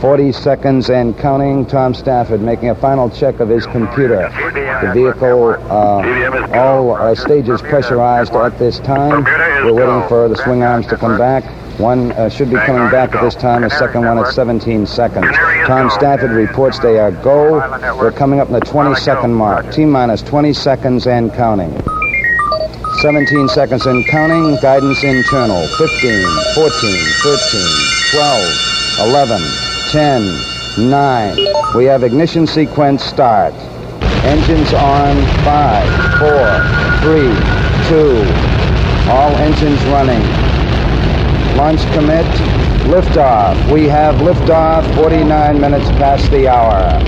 Forty seconds and counting. Tom Stafford making a final check of his computer. The vehicle, uh, all uh, stages pressurized at this time. We're waiting for the swing arms to come back. One uh, should be coming back at this time. The second one at 17 seconds. Tom Stafford reports they are go. We're coming up in the 20 second mark. T minus 20 seconds and counting. 17 seconds and counting. Guidance internal. 15, 14, 13, 12, 11, 10, 9. We have ignition sequence start. Engines on. 5, 4, 3, 2. All engines running. Launch commit. Liftoff. We have liftoff 49 minutes past the hour.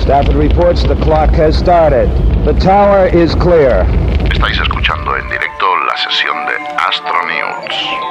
Stafford reports the clock has started. The tower is clear. Estáis escuchando en directo la sesión de Astro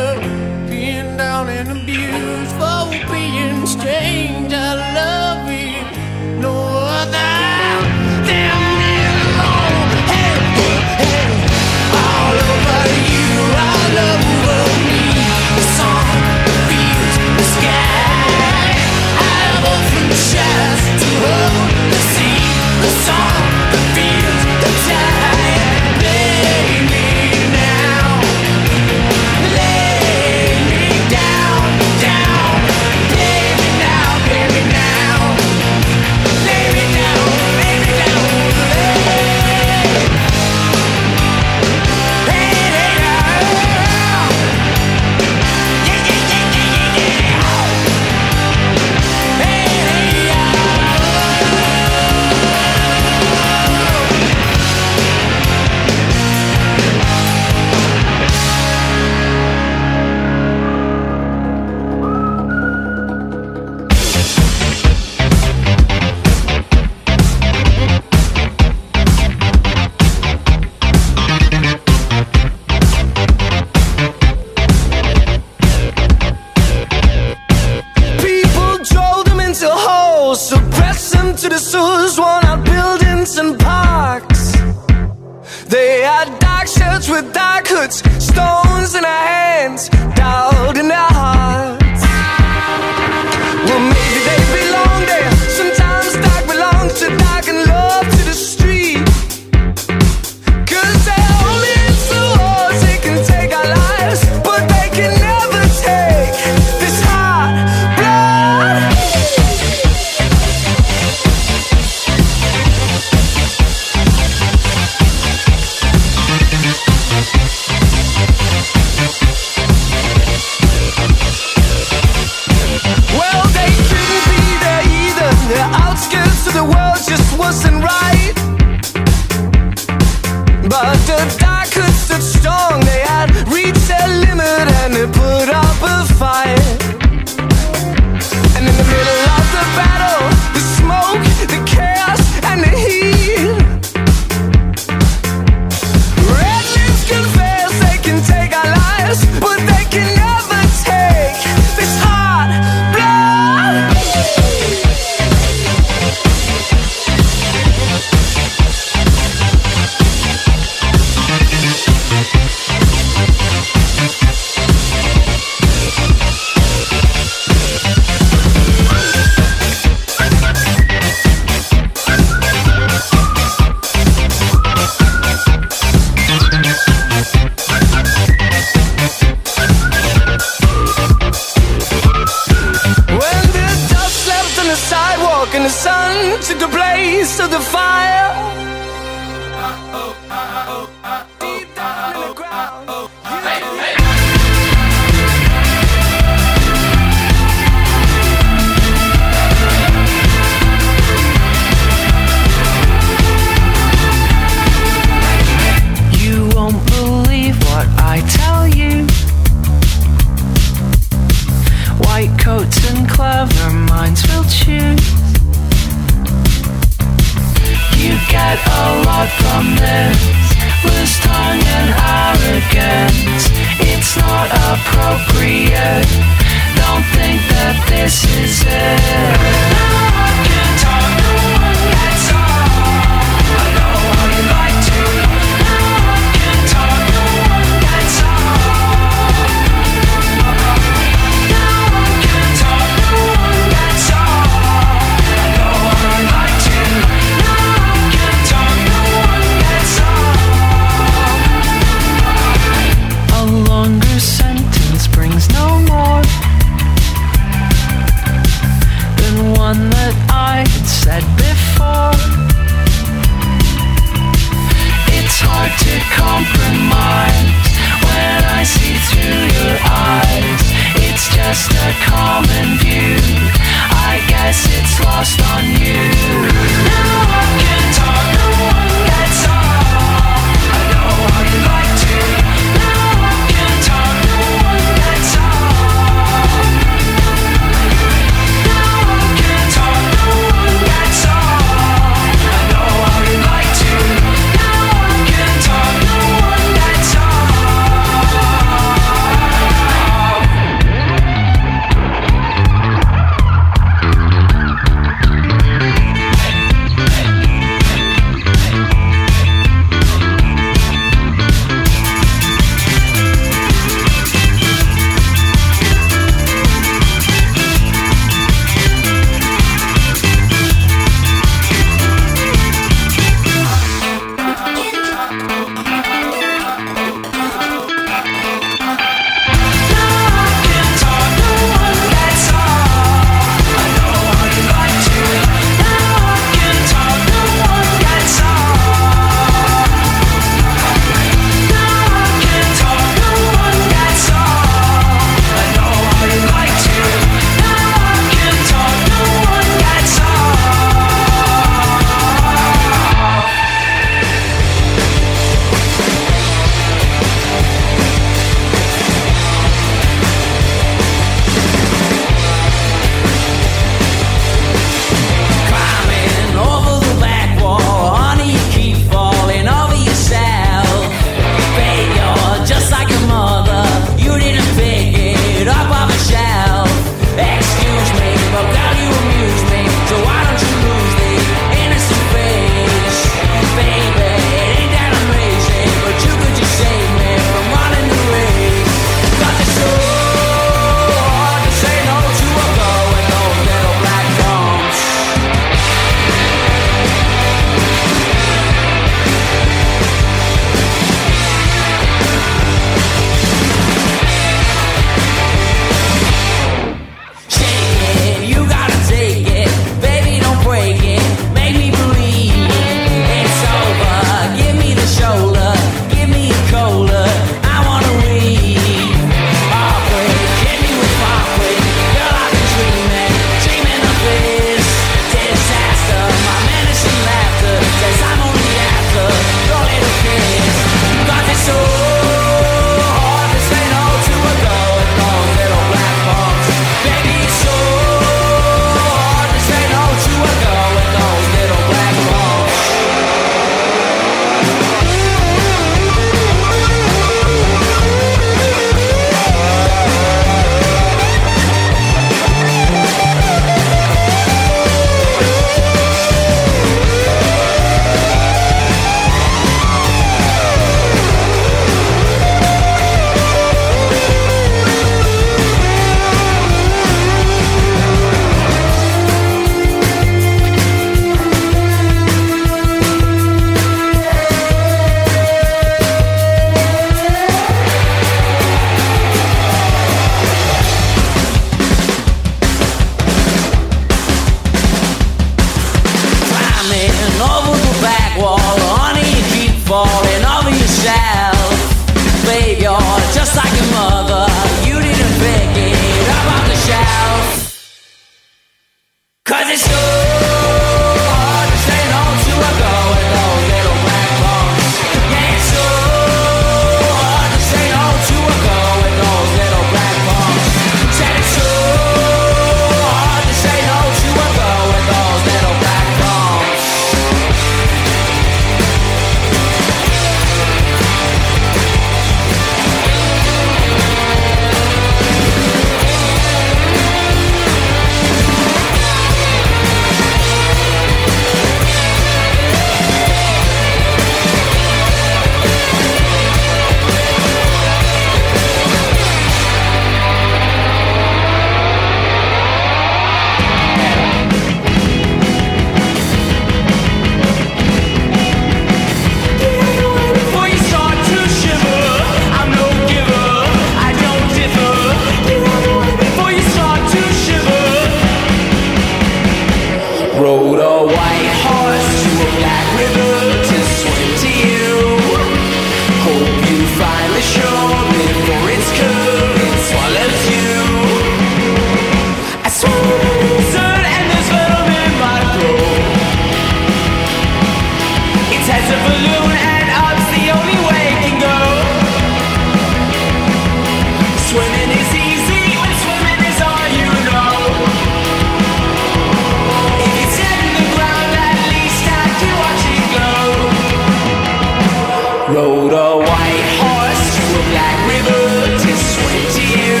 rode a white horse to a black river to swim to you.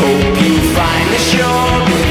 Hope you find the shore.